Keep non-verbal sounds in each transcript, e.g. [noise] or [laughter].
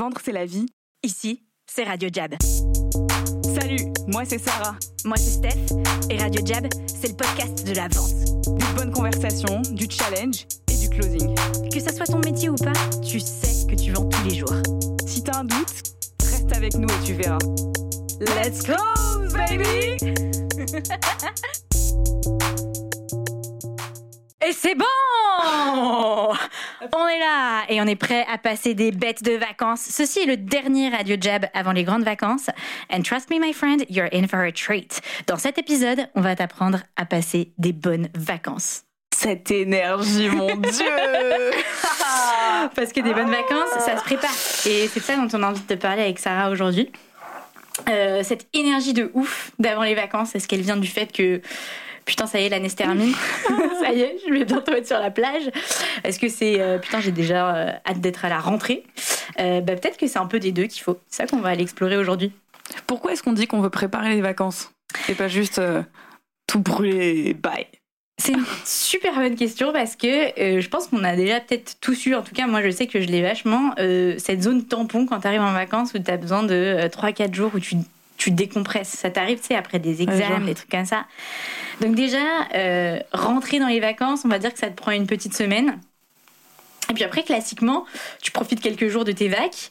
Vendre, c'est la vie. Ici, c'est Radio Jab. Salut, moi c'est Sarah. Moi c'est Steph. Et Radio Jab, c'est le podcast de la vente. Des bonnes conversations, du challenge et du closing. Que ça soit ton métier ou pas, tu sais que tu vends tous les jours. Si t'as un doute, reste avec nous et tu verras. Let's close, baby! [laughs] Et c'est bon On est là et on est prêt à passer des bêtes de vacances. Ceci est le dernier Radio Jab avant les grandes vacances. And trust me, my friend, you're in for a treat. Dans cet épisode, on va t'apprendre à passer des bonnes vacances. Cette énergie, mon [laughs] Dieu [laughs] Parce que des bonnes vacances, ça se prépare. Et c'est ça dont on a envie de te parler avec Sarah aujourd'hui. Euh, cette énergie de ouf d'avant les vacances, est-ce qu'elle vient du fait que putain ça y est l'année se termine [laughs] ça y est je vais bientôt être sur la plage. Est-ce que c'est euh, putain j'ai déjà euh, hâte d'être à la rentrée? Euh, bah, peut-être que c'est un peu des deux qu'il faut. C'est ça qu'on va aller explorer aujourd'hui. Pourquoi est-ce qu'on dit qu'on veut préparer les vacances Et pas juste tout brûler, bye? C'est une super bonne question parce que euh, je pense qu'on a déjà peut-être tous eu, en tout cas moi je sais que je l'ai vachement, euh, cette zone tampon quand tu arrives en vacances où tu as besoin de euh, 3-4 jours où tu, tu décompresses. Ça t'arrive, tu sais, après des examens, des trucs comme ça. Donc déjà, euh, rentrer dans les vacances, on va dire que ça te prend une petite semaine. Et puis après, classiquement, tu profites quelques jours de tes vacs.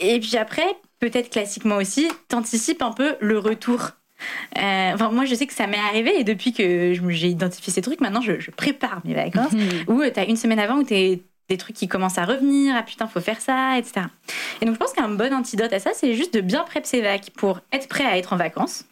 Et puis après, peut-être classiquement aussi, t'anticipes un peu le retour. Euh, enfin, moi, je sais que ça m'est arrivé et depuis que j'ai identifié ces trucs, maintenant, je, je prépare mes vacances. Où tu as une semaine avant où tu des trucs qui commencent à revenir, ah putain, faut faire ça, etc. Et donc, je pense qu'un bon antidote à ça, c'est juste de bien prep ses vacs pour être prêt à être en vacances.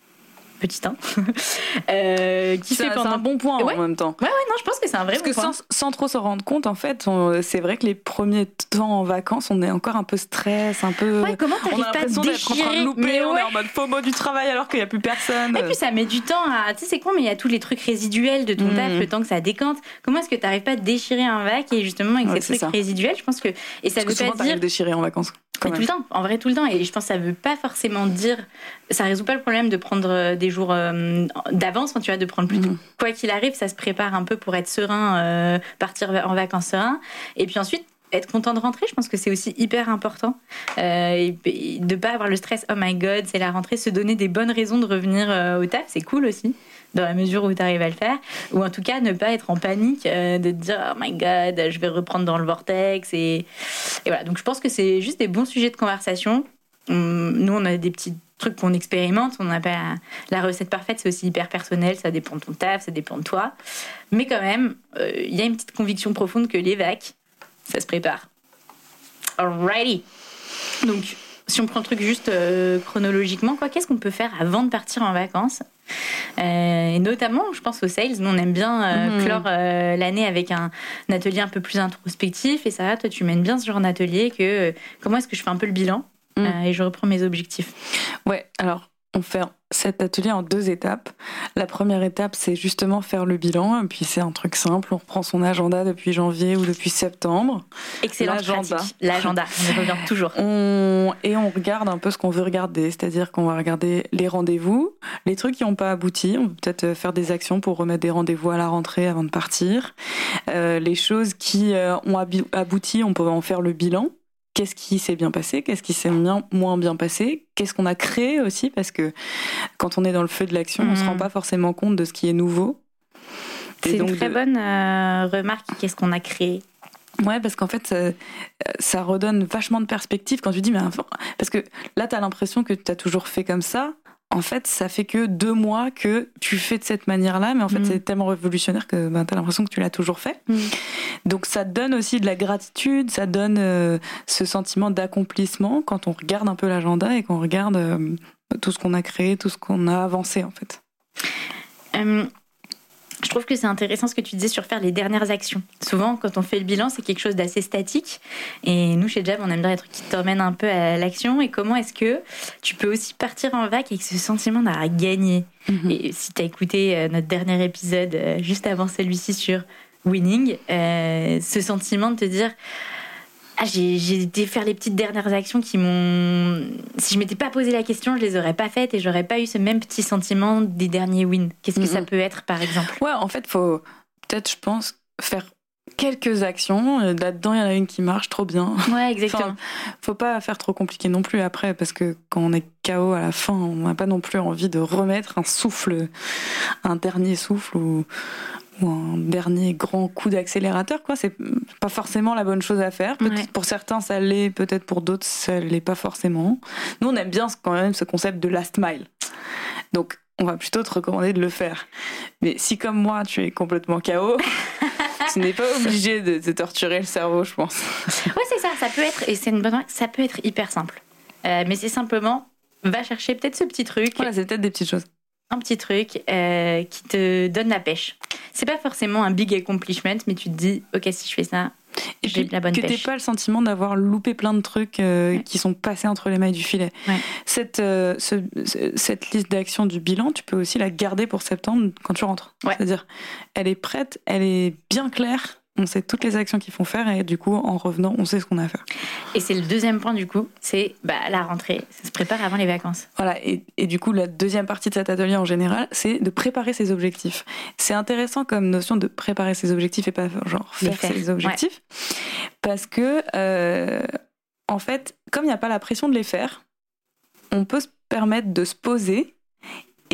Petit 1. [laughs] euh, qui C'est fait pendant. un bon point Ouais. en même temps. Ouais, ouais, non, je pense que c'est un vrai Parce que bon point. sans, sans trop s'en rendre compte, en fait, c'est vrai que les premiers temps en vacances, on est encore un peu stress, un peu. Ouais, comment on t'arrives a pas à l'impression te d'être en train de déchirer louper, Mais on est en mode FOMO du travail alors qu'il n'y a plus personne. Et puis ça met du temps à. Tu sais, c'est con, mais il y a tous les trucs résiduels de ton Mhm. taf, le temps que ça décante. Comment est-ce que tu n'arrives pas à déchirer un vac et justement avec ces trucs résiduels, je pense que. Et ça Parce que veut souvent, pas dire. déchiré en vacances. Quand tout le temps, en vrai tout le temps. Et je pense que ça veut pas forcément dire. Ça résout pas le problème de prendre euh, des jours euh, d'avance, tu vois, de prendre plus. Mhm. Quoi qu'il arrive, ça se prépare un peu pour être serein, euh, partir en vacances serein. Et puis ensuite, être content de rentrer, je pense que c'est aussi hyper important. Euh, et, de pas avoir le stress, oh my god, c'est la rentrée, se donner des bonnes raisons de revenir euh, au taf, c'est cool aussi. Dans la mesure où tu arrives à le faire, ou en tout cas ne pas être en panique, euh, de te dire oh my god, je vais reprendre dans le vortex. Et, et voilà, donc je pense que c'est juste des bons sujets de conversation. Hum, Nous, on a des petits trucs qu'on expérimente. On n'a pas la recette parfaite, c'est aussi hyper personnel. Ça dépend de ton taf, ça dépend de toi. Mais quand même, euh, il y a une petite conviction profonde que les vacs, ça se prépare. Alrighty. Donc, si on prend le truc juste euh, chronologiquement, quoi, qu'est-ce qu'on peut faire avant de partir en vacances? Euh, Et notamment, je pense aux sales. Nous, on aime bien euh, Mhm. clore euh, l'année avec un, un atelier un peu plus introspectif. Et ça, toi, tu mènes bien ce genre d'atelier que comment est-ce que je fais un peu le bilan? Mhm. euh, et je reprends mes objectifs. Ouais, alors on fait cet atelier en deux étapes. La première étape, c'est justement faire le bilan, et puis c'est un truc simple, on reprend son agenda depuis janvier ou depuis septembre, Excellente L'agenda. L'agenda. On revient [laughs] toujours. on... et on regarde un peu ce qu'on veut regarder, c'est-à-dire qu'on va regarder les rendez-vous, les trucs qui n'ont pas abouti, on peut peut-être faire des actions pour remettre des rendez-vous à la rentrée avant de partir, Euh, les choses qui euh, ont abouti, on peut en faire le bilan. Qu'est-ce qui s'est bien passé Qu'est-ce qui s'est bien- moins bien passé Qu'est-ce qu'on a créé aussi Parce que quand on est dans le feu de l'action, on ne se rend pas forcément compte de ce qui est nouveau. C'est une très de- bonne euh, remarque. Qu'est-ce qu'on a créé Ouais, parce qu'en fait, ça, ça redonne vachement de perspective quand tu dis, mais parce que là, tu as l'impression que tu as toujours fait comme ça. En fait, ça fait que deux mois que tu fais de cette manière-là, mais en fait, Mhm. c'est tellement révolutionnaire que ben, tu as l'impression que tu l'as toujours fait. Mhm. Donc, ça donne aussi de la gratitude, ça donne euh, ce sentiment d'accomplissement quand on regarde un peu l'agenda et qu'on regarde euh, tout ce qu'on a créé, tout ce qu'on a avancé, en fait. Euh, je trouve que c'est intéressant ce que tu disais sur faire les dernières actions. Souvent, quand on fait le bilan, c'est quelque chose d'assez statique. Et nous, chez Jab, on aime bien les trucs qui t'emmènent un peu à l'action. Et comment est-ce que tu peux aussi partir en vac avec ce sentiment d'avoir gagné Et si tu as écouté euh, notre dernier épisode euh, juste avant celui-ci sur winning, euh, ce sentiment de te dire ah, j'ai été faire les petites dernières actions qui m'ont. Si je m'étais pas posé la question, je les aurais pas faites et j'aurais pas eu ce même petit sentiment des derniers wins. Qu'est-ce que ça Mhm. peut être, par exemple? Ouais, en fait, faut peut-être, je pense, faire quelques actions. Euh, là-dedans, il y en a une qui marche trop bien. Ouais, [laughs] exactement. faut pas faire trop compliqué non plus après, parce que quand on est KO à la fin, on n'a pas non plus envie de remettre un souffle, un dernier souffle ou, ou un dernier grand coup d'accélérateur. Quoi, c'est pas forcément la bonne chose à faire. Ouais. Pour certains, ça l'est. Peut-être pour d'autres, ça l'est pas forcément. Nous, on aime bien quand même ce concept de last mile. Donc, on va plutôt te recommander de le faire. Mais si comme moi, tu es complètement KO, [laughs] tu n'es pas obligé de te torturer le cerveau, je pense. Ouais, c'est ça. Ça peut être, et c'est une bonne ça peut être hyper simple. Euh, mais c'est simplement, va chercher peut-être ce petit truc, Voilà, c'est peut-être des petites choses. Un petit truc euh, qui te donne la pêche. C'est pas forcément un big accomplishment, mais tu te dis, ok, si je fais ça, Et J'ai puis, la bonne que t'aies pas le sentiment d'avoir loupé plein de trucs euh, Ouais. qui sont passés entre les mailles du filet. Ouais. Cette, euh, ce- ce- cette liste d'actions du bilan, tu peux aussi la garder pour septembre quand tu rentres. Ouais. C'est-à-dire, elle est prête, elle est bien claire, on sait toutes les actions qu'il faut faire et du coup, en revenant, on sait ce qu'on a à faire. Et c'est le deuxième point du coup, c'est bah, la rentrée. Ça se prépare avant les vacances. Voilà, et, et du coup, la deuxième partie de cet atelier en général, c'est de préparer ses objectifs. C'est intéressant comme notion de préparer ses objectifs et pas genre faire, ses objectifs. Parce que, euh, en fait, comme il n'y a pas la pression de les faire, on peut se permettre de se poser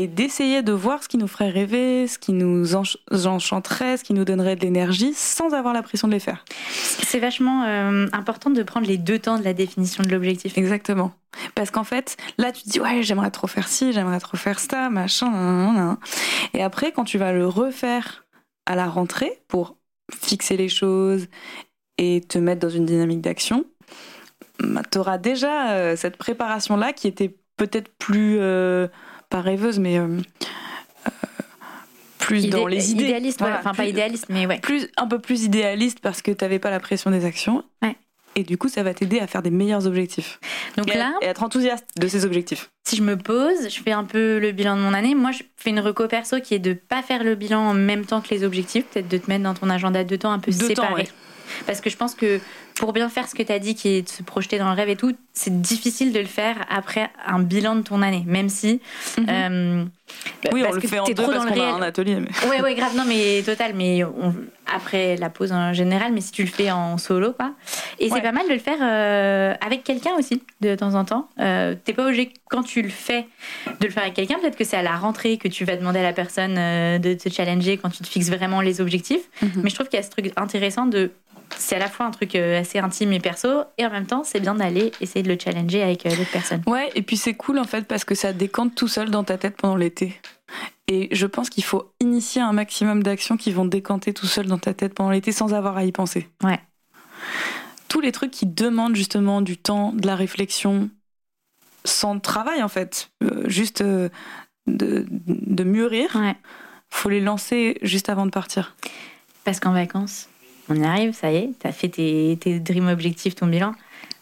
et d'essayer de voir ce qui nous ferait rêver, ce qui nous ench- enchanterait, ce qui nous donnerait de l'énergie, sans avoir la pression de les faire. C'est vachement euh, important de prendre les deux temps de la définition de l'objectif. Exactement. Parce qu'en fait, là, tu te dis, ouais, j'aimerais trop faire ci, j'aimerais trop faire ça, machin, nan, nan, nan. Et après, quand tu vas le refaire à la rentrée pour fixer les choses et te mettre dans une dynamique d'action, tu auras déjà euh, cette préparation-là qui était peut-être plus, euh, pas rêveuse, mais euh, euh, plus dans les idées. Idéaliste, ouais. Enfin pas idéaliste, mais ouais. plus un peu plus idéaliste parce que tu n'avais pas la pression des actions. Ouais. Et du coup, ça va t'aider à faire des meilleurs objectifs. Donc et, à- là, et à être enthousiaste de ces objectifs. si je me pose, je fais un peu le bilan de mon année. Moi, je fais une reco perso qui est de pas faire le bilan en même temps que les objectifs, peut-être de te mettre dans ton agenda deux temps un peu temps, ouais. Parce que je pense que pour bien faire ce que tu as dit, qui est de se projeter dans le rêve et tout, c'est difficile de le faire après un bilan de ton année, même si. euh, oui, on parce le que fait en deux trop parce dans le qu'on a un atelier. Mais... Ouais, ouais, [laughs] grave. Non, mais total. Mais on- après la pause en général, mais si tu le fais en solo, quoi. Et Ouais. c'est pas mal de le faire euh, avec quelqu'un aussi, de temps en temps. Euh, T'es pas obligé, quand tu le fais, de le faire avec quelqu'un. Peut-être que c'est à la rentrée que tu vas demander à la personne euh, de te challenger quand tu te fixes vraiment les objectifs. Mhm. Mais je trouve qu'il y a ce truc intéressant de. C'est à la fois un truc euh, assez intime et perso, et en même temps, c'est bien d'aller essayer de le challenger avec euh, d'autres personnes. Ouais, et puis c'est cool en fait parce que ça décante tout seul dans ta tête pendant l'été. Et je pense qu'il faut initier un maximum d'actions qui vont décanter tout seul dans ta tête pendant l'été sans avoir à y penser. Ouais. Tous les trucs qui demandent justement du temps, de la réflexion, sans travail en fait, euh, juste euh, de, de mûrir, Ouais. faut les lancer juste avant de partir. Parce qu'en vacances, on y arrive, ça y est, t'as fait tes, tes dream objectifs, ton bilan.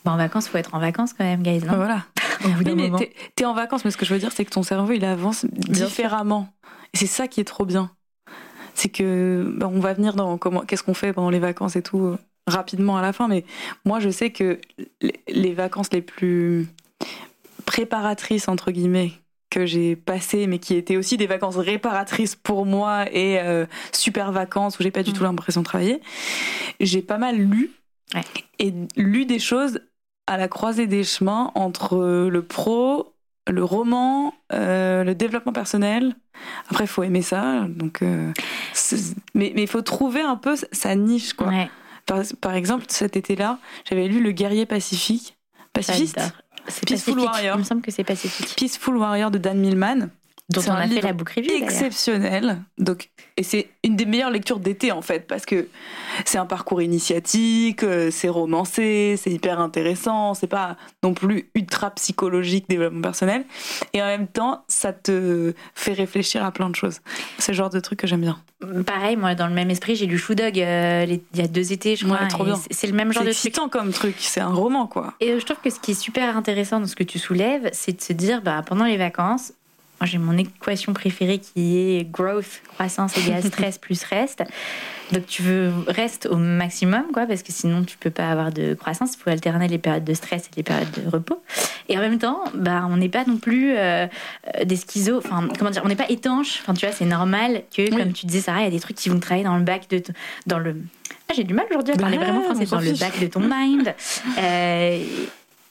Bon, en vacances, faut être en vacances quand même, guys. non? Voilà. [laughs] Au bout Oui, mais t'es- en vacances, mais ce que je veux dire, c'est que ton cerveau, il avance Bien différemment. C'est ça qui est trop bien. C'est que bah, on va venir dans comment, qu'est-ce qu'on fait pendant les vacances et tout euh, rapidement à la fin. Mais moi, je sais que les vacances les plus préparatrices entre guillemets que j'ai passées, mais qui étaient aussi des vacances réparatrices pour moi et euh, super vacances où j'ai pas du Mm. tout l'impression de travailler. J'ai pas mal lu Ouais. et lu des choses à la croisée des chemins entre euh, le pro, le roman, euh, le développement personnel. Après, il faut aimer ça. Donc, euh, mais il faut trouver un peu sa niche. Quoi. Ouais, Par, par exemple, cet été-là, j'avais lu Le guerrier pacifique. Pacifiste? Peaceful pacifique. Warrior. Il me semble que c'est pacifique. Peaceful Warrior de Dan Millman. Dont C'est on a fait la book review. exceptionnel. Donc, et c'est une des meilleures lectures d'été en fait, parce que c'est un parcours initiatique, euh, c'est romancé, c'est hyper intéressant, c'est pas non plus ultra psychologique, développement personnel, et en même temps, ça te fait réfléchir à plein de choses. C'est le genre de truc que j'aime bien. Pareil, moi, dans le même esprit, j'ai lu Shoe Dog euh, les- il y a deux étés, je crois. Ouais, c'est- C'est le même genre C'est de truc. excitant comme truc, c'est un roman quoi. Et je trouve que ce qui est super intéressant dans ce que tu soulèves, c'est de se dire, bah, pendant les vacances, j'ai mon équation préférée qui est growth, croissance égale [laughs] stress plus reste. Donc tu veux reste au maximum, quoi, parce que sinon tu peux pas avoir de croissance. Il faut alterner les périodes de stress et les périodes de repos. Et en même temps, bah, on n'est pas non plus euh, euh, des schizos. Enfin, comment dire, on n'est pas étanche. Enfin, tu vois, c'est normal que, Oui. comme tu disais, Sarah, il y a des trucs qui vont travailler dans le bac de, dans le Ah, j'ai du mal aujourd'hui à parler Bah, vraiment français dans le bac de ton mind. [laughs] Euh,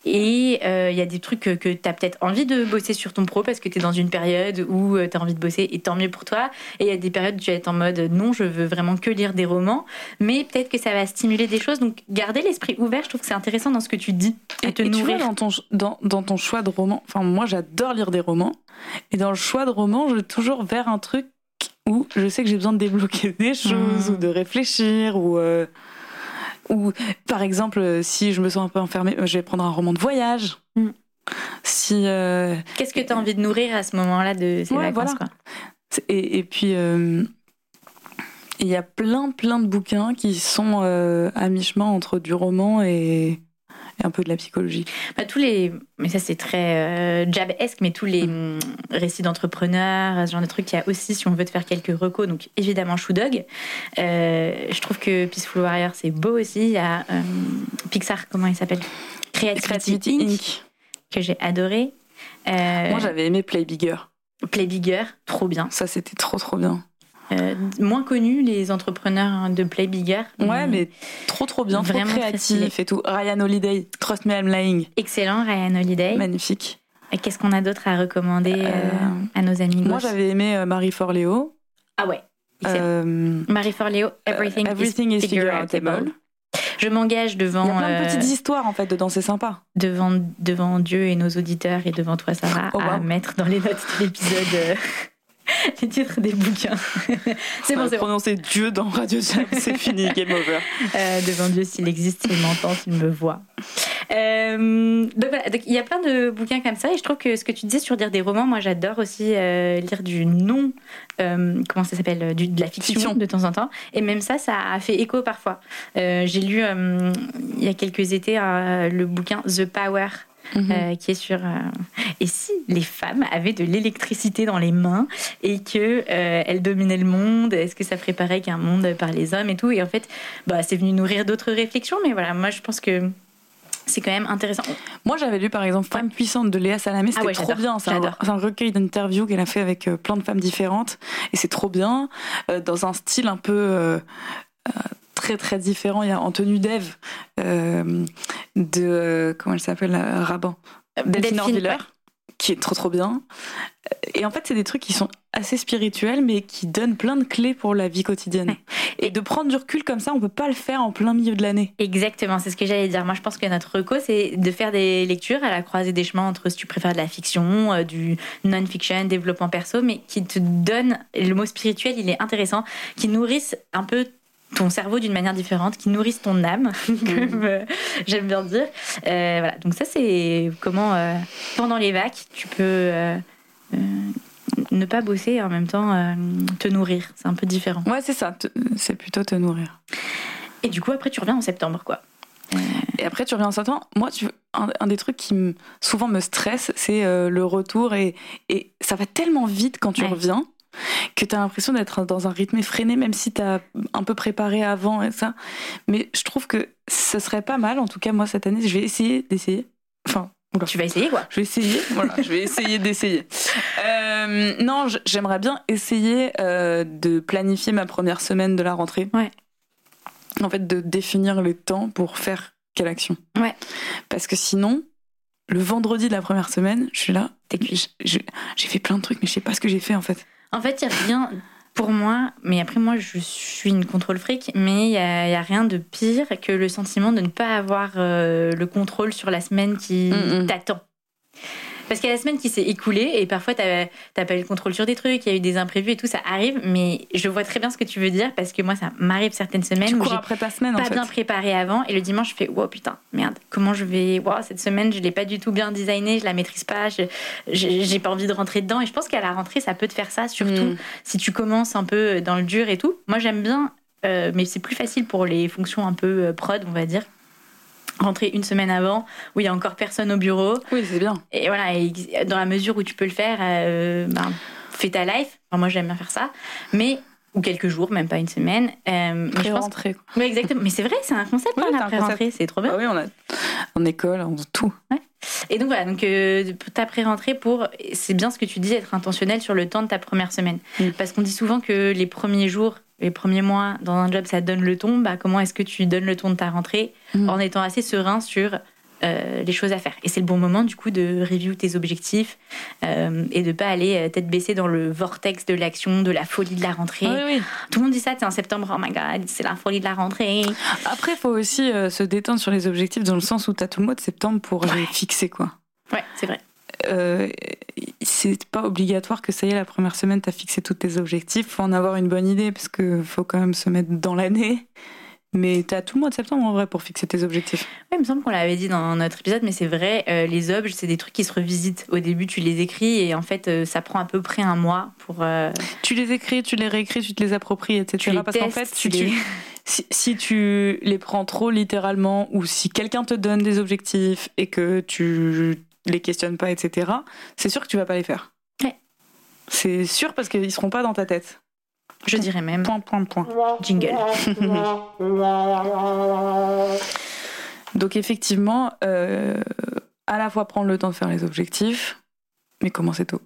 et euh, il y a des trucs que, que tu as peut-être envie de bosser sur ton pro parce que tu es dans une période où tu as envie de bosser et tant mieux pour toi. Et il y a des périodes où tu vas être en mode non, je veux vraiment que lire des romans. Mais peut-être que ça va stimuler des choses. Donc garder l'esprit ouvert, je trouve que c'est intéressant dans ce que tu dis. À Et, te et tu vois, dans ton, dans, dans ton choix de roman, enfin, moi, j'adore lire des romans. Et dans le choix de roman, je vais toujours vers un truc où je sais que j'ai besoin de débloquer des choses Mm. ou de réfléchir ou. euh, ou par exemple, euh, si je me sens un peu enfermée, euh, je vais prendre un roman de voyage. Mm. Si euh, Qu'est-ce que tu as envie de nourrir à ce moment-là de ces Ouais, vacances voilà. quoi? Et, et puis, euh, il y a plein, plein de bouquins qui sont euh, à mi-chemin entre du roman et, et un peu de la psychologie. Bah, tous les, mais ça c'est très euh, jab-esque, mais tous les hum, récits d'entrepreneurs, ce genre de trucs, il y a aussi, si on veut te faire quelques recos, donc évidemment Shoe Dog. Euh, je trouve que Peaceful Warrior c'est beau aussi. Il y a euh, Pixar, comment il s'appelle? Creativity, Creativity Inc, Inc. que j'ai adoré. Euh, Moi, j'avais aimé Play Bigger. Play Bigger, trop bien. Ça, c'était trop, trop bien. Euh, moins connu les entrepreneurs hein, de Play Bigger. Ouais, Hum, mais trop, trop bien. Vraiment trop très créatif et tout. Ryan Holiday, Trust Me, I'm Lying. Excellent, Ryan Holiday. Magnifique. Qu'est-ce qu'on a d'autre à recommander euh, Euh, à nos amis Moi, j'avais aimé Marie Forleo. Ah ouais. Marie Forleo, Everything, Everything is Figureoutable. Figureoutable. Je m'engage devant, Il y a plein de euh, petites histoires, en fait, dedans. C'est sympa. devant, devant Dieu et nos auditeurs et devant toi, Sarah, Oh, à wow. mettre dans les notes de l'épisode [laughs] les titres des bouquins. [laughs] c'est bon, c'est bon. Prononcer Dieu dans Radio c'est [laughs] fini. Game over. Euh, devant Dieu, s'il existe, s'il m'entend, s'il me voit. Euh, donc voilà, donc il y a plein de bouquins comme ça et je trouve que ce que tu disais sur lire des romans, moi j'adore aussi euh, lire du non, comment ça s'appelle, de la fiction, Fiction. de temps en temps. Et même ça, ça a fait écho parfois. J'ai lu il y a quelques étés le bouquin The Power. Mhm. qui est sur et si les femmes avaient de l'électricité dans les mains et que euh, elles dominaient le monde est-ce que ça ferait pareil qu'un monde par les hommes et tout? Et en fait bah c'est venu nourrir d'autres réflexions mais voilà moi je pense que c'est quand même intéressant Moi, j'avais lu par exemple Femme puissante de Léa Salamé. C'était Ah ouais, trop bien. C'est un, recueil d'interviews qu'elle a fait avec euh, plein de femmes différentes. Et c'est trop bien. euh, dans un style un peu. euh, Très très différent. Il y a en tenue d'Ève de comment elle s'appelle Raban Delphine Delphine, Orviller, ouais. Qui est trop trop bien. Et en fait, c'est des trucs qui sont assez spirituels, mais qui donnent plein de clés pour la vie quotidienne. Ouais. Et de prendre du recul comme ça, on peut pas le faire en plein milieu de l'année. Exactement, c'est ce que j'allais dire. Moi, je pense que notre reco, c'est de faire des lectures à la croisée des chemins entre si tu préfères de la fiction, euh, du non-fiction, développement perso, mais qui te donne, le mot spirituel, il est intéressant, qui nourrissent un peu ton cerveau d'une manière différente, qui nourrissent ton âme, [laughs] comme euh, j'aime bien dire. Euh, voilà, donc ça, c'est comment, euh, pendant les vacs, tu peux ne pas bosser et en même temps te nourrir. C'est un peu différent. Ouais, c'est ça. C'est plutôt te nourrir. Et du coup, après, tu reviens en septembre, quoi. Et après, tu reviens en septembre. Moi, tu, un, un des trucs qui souvent me stresse, c'est le retour. Et, et ça va tellement vite quand tu Ouais. reviens que tu as l'impression d'être dans un rythme effréné, même si tu as un peu préparé avant et ça. Mais je trouve que ce serait pas mal. En tout cas, moi, cette année, je vais essayer d'essayer. Enfin, oula. Tu vas essayer, quoi. Je vais essayer, voilà, je vais essayer d'essayer. [laughs] Euh, non, j'aimerais bien essayer euh, de planifier ma première semaine de la rentrée. Ouais. En fait, de définir les temps pour faire quelle action. Ouais. Parce que sinon, le vendredi de la première semaine, je suis là, j'ai fait plein de trucs, mais je sais pas ce que j'ai fait en fait. En fait, il n'y a rien pour moi, mais après, moi, je suis une contrôle fric, mais il n'y a, y a rien de pire que le sentiment de ne pas avoir euh, le contrôle sur la semaine qui Mm, mm. t'attend. Parce qu'il y a la semaine qui s'est écoulée et parfois t'as pas eu le contrôle sur des trucs, il y a eu des imprévus et tout, ça arrive, mais je vois très bien ce que tu veux dire parce que moi ça m'arrive certaines semaines Tu où après ta semaine en pas fait. bien préparé avant et le dimanche je fais wow putain merde. Comment je vais wow, cette semaine je l'ai pas du tout bien designé je la maîtrise pas j'ai pas envie de rentrer dedans. Et je pense qu'à la rentrée ça peut te faire ça surtout Mm. si tu commences un peu dans le dur et tout. Moi j'aime bien euh, mais c'est plus facile pour les fonctions un peu euh, prod on va dire rentrer une semaine avant où il y a encore personne au bureau Oui, c'est bien. et voilà et dans la mesure où tu peux le faire euh, ben, fais ta life Enfin, moi j'aime bien faire ça mais ou quelques jours même pas une semaine euh, mais je pense oui, exactement. Mais c'est vrai, c'est un concept, Oui, hein, pré-rentrée, c'est trop bien. Ah oui, on a en école, en tout. Et donc voilà, donc euh, ta pré-rentrée pour, c'est bien ce que tu dis, être intentionnel sur le temps de ta première semaine. Mm. Parce qu'on dit souvent que les premiers jours les premiers mois dans un job, ça donne le ton, bah, comment est-ce que tu donnes le ton de ta rentrée Mm. en étant assez serein sur euh, les choses à faire. Et c'est le bon moment, du coup, de review tes objectifs euh, et de pas aller euh, tête baissée dans le vortex de l'action, de la folie de la rentrée. Oui, oui. Tout le monde dit ça, c'est en septembre, oh my god, c'est la folie de la rentrée. Après, il faut aussi euh, se détendre sur les objectifs dans le sens où tu as tout le mois de septembre pour les fixer. quoi. Ouais, c'est vrai. Euh, c'est pas obligatoire que ça y est, la première semaine, tu as fixé tous tes objectifs. faut en avoir une bonne idée parce qu'il faut quand même se mettre dans l'année. Mais tu as tout le mois de septembre en vrai pour fixer tes objectifs. Ouais, il me semble qu'on l'avait dit dans notre épisode, mais c'est vrai, euh, les objets, c'est des trucs qui se revisitent. Au début, tu les écris et en fait, euh, ça prend à peu près un mois pour. euh, Tu les écris, tu les réécris, tu te les appropries, etc. tu les parce qu'en fait, si tu tu, les- si, si tu les prends trop littéralement ou si quelqu'un te donne des objectifs et que tu les questionnes pas, etc., c'est sûr que tu vas pas les faire. Ouais. C'est sûr parce qu'ils seront pas dans ta tête. Je dirais même Point, point, point. jingle. [laughs] Donc effectivement, euh, à la fois prendre le temps de faire les objectifs, mais commencer tôt.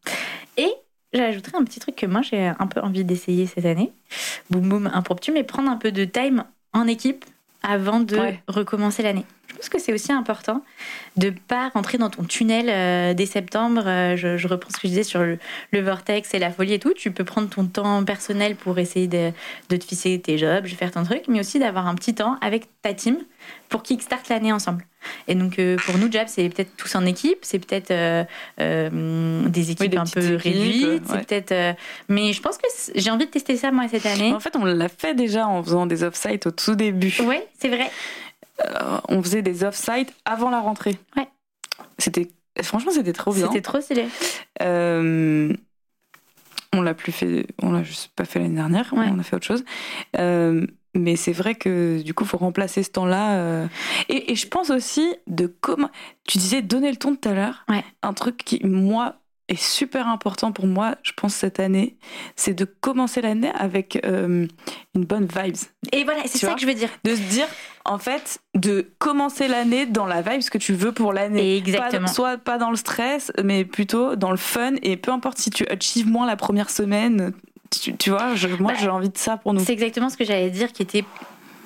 [laughs] Et j'ajouterais un petit truc que moi j'ai un peu envie d'essayer cette année. Boum boum, impromptu, mais prendre un peu de time en équipe avant de Ouais. recommencer l'année. Je pense que c'est aussi important de pas rentrer dans ton tunnel euh, dès septembre. Euh, je, je reprends ce que je disais sur le, le vortex et la folie et tout. Tu peux prendre ton temps personnel pour essayer de, de te fixer tes jobs, de faire ton truc, mais aussi d'avoir un petit temps avec ta team pour kickstart l'année ensemble. Et donc euh, pour nous, Jab, c'est peut-être tous en équipe, c'est peut-être euh, euh, des équipes des un peu équipes, réduites, c'est peut-être. mais je pense que j'ai envie de tester ça moi cette année. En fait, on l'a fait déjà en faisant des off-sites au tout début. Ouais, c'est vrai. On faisait des off-sites avant la rentrée. Ouais. C'était franchement, c'était trop bien. C'était trop stylé. On l'a plus fait, on l'a juste pas fait l'année dernière. Ouais. On a fait autre chose. Mais c'est vrai que du coup, faut remplacer ce temps-là. euh. Et, et je pense aussi de comment. Tu disais donner le ton tout à l'heure. Ouais. Un truc qui moi est super important pour moi, je pense cette année, c'est de commencer l'année avec euh, une bonne vibes. Et voilà, c'est Tu ça vois que je veux dire. De se dire, en fait, de commencer l'année dans la vibe que tu veux pour l'année. Exactement. Pas- soit pas dans le stress, mais plutôt dans le fun. Et peu importe si tu achieves moins la première semaine, tu, tu vois, je- moi Bah, j'ai envie de ça pour nous. C'est exactement ce que j'allais dire qui était.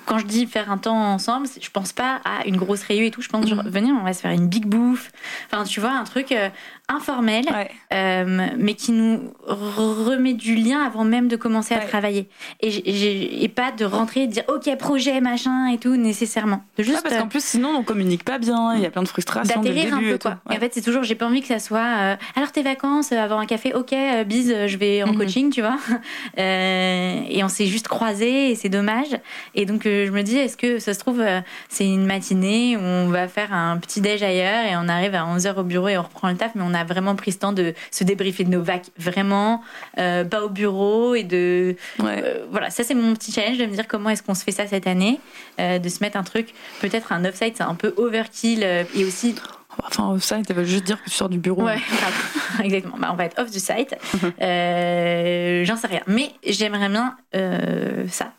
Quand je dis faire un temps ensemble, je pense pas à une grosse réunion et tout. Je pense genre, venez, on va se faire une big bouffe. Enfin, tu vois, un truc euh, informel, Ouais. euh, mais qui nous re- remet du lien avant même de commencer à travailler. Et, pas de rentrer et de dire OK, projet, machin et tout, nécessairement. De Ouais, juste parce euh, qu'en plus, sinon, on communique pas bien. Il y a plein de frustration dès le d'atterrir un peu quoi. Et en fait, c'est toujours, j'ai pas envie que ça soit. euh, alors tes vacances, euh, avoir un café, ok, euh, bise, euh, je vais en Mhm. coaching, tu vois. [laughs] Euh, et on s'est juste croisés et c'est dommage. Et donc euh, je me dis, est-ce que ça se trouve, euh, c'est une matinée où on va faire un petit déj ailleurs et on arrive à 11h au bureau et on reprend le taf, mais on a vraiment pris ce temps de se débriefer de nos vacs, vraiment, euh, pas au bureau et de. Ouais. Euh, voilà, ça c'est mon petit challenge de me dire comment est-ce qu'on se fait ça cette année, euh, de se mettre un truc, peut-être un offsite, c'est un peu overkill et aussi Enfin, ça, ça veut juste dire que tu sors du bureau. Ouais, [laughs] [laughs] exactement. Bah, on va être off the site. Euh, J'en sais rien. Mais j'aimerais bien euh, ça.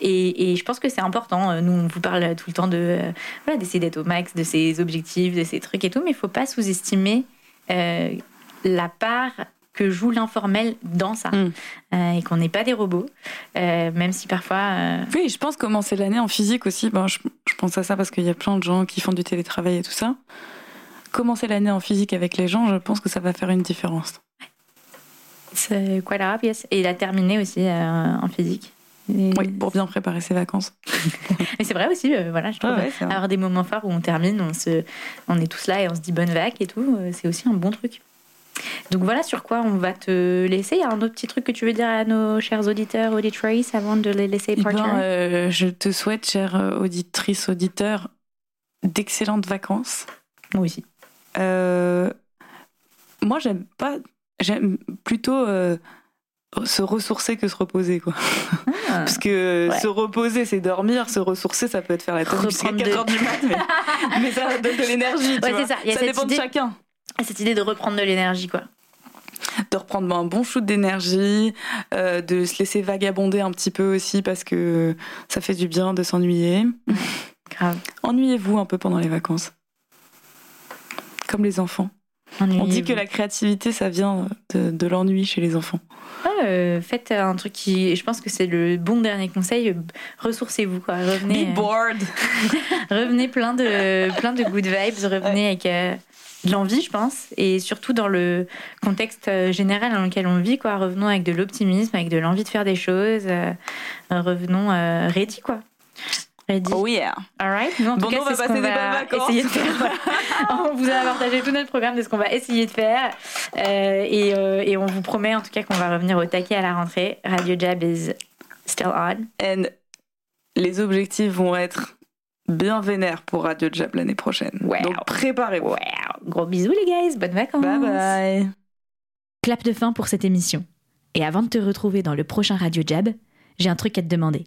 Et, et je pense que c'est important. Nous, on vous parle tout le temps de euh, voilà, d'essayer d'être au max de ses objectifs, de ses trucs et tout, mais il faut pas sous-estimer euh, la part que joue l'informel dans ça. Mm. Euh, et qu'on n'est pas des robots, euh, même si parfois. euh, Oui, je pense commencer l'année en physique aussi. Ben, je, je pense à ça parce qu'il y a plein de gens qui font du télétravail et tout ça. Commencer l'année en physique avec les gens, je pense que ça va faire une différence. c'est quoi la yes. Et la terminer aussi en physique. Oui, pour bien préparer ses vacances. [laughs] Mais c'est vrai aussi, euh, voilà, je trouve. Ouais, ouais, c'est vrai. avoir des moments forts où on termine, on, se, on est tous là et on se dit bonne vac et tout, euh, c'est aussi un bon truc. Donc voilà sur quoi on va te laisser. Il y a un autre petit truc que tu veux dire à nos chers auditeurs, auditrices, avant de les laisser Eh partir ben, euh, je te souhaite, chère euh, auditrice, auditeur, d'excellentes vacances. Moi aussi. Euh, moi, j'aime pas. J'aime plutôt se ressourcer que se reposer, quoi. Ah. Parce que Ouais. se reposer, c'est dormir. Se ressourcer, ça peut être faire la tête jusqu'à Reprendre 4 heures de- du mat, mais, [laughs] mais ça donne de l'énergie. tu vois. ça. Dépend idée- de chacun. Cette idée de reprendre de l'énergie, quoi. De reprendre un bon shoot d'énergie, euh, de se laisser vagabonder un petit peu aussi parce que ça fait du bien de s'ennuyer. [laughs] Grave. Ennuyez-vous un peu pendant les vacances. Comme les enfants. On dit que la créativité, ça vient de, l'ennui chez les enfants. Ah, faites un truc qui. Je pense que c'est le bon dernier conseil. Ressourcez-vous. Quoi. Revenez, Be bored. [laughs] revenez plein de, plein de good vibes. Revenez avec de l'envie, je pense, et surtout dans le contexte euh, général dans lequel on vit, quoi. Revenons avec de l'optimisme, avec de l'envie de faire des choses. Euh, revenons euh, ready, quoi. Ready. Oh yeah. All right. Nous, en tout cas, on va passer des bonnes vacances. Essayer de faire. [laughs] on vous a partagé tout notre programme de ce qu'on va essayer de faire, et, et, on vous promet en tout cas qu'on va revenir au taquet à la rentrée. Radio Jab is still on. And les objectifs vont être bien vénère pour Radio Jab l'année prochaine. Donc préparez-vous. Gros bisous les guys, bonnes vacances. Bye bye. Clap de fin pour cette émission. Et avant de te retrouver dans le prochain Radio Jab, j'ai un truc à te demander.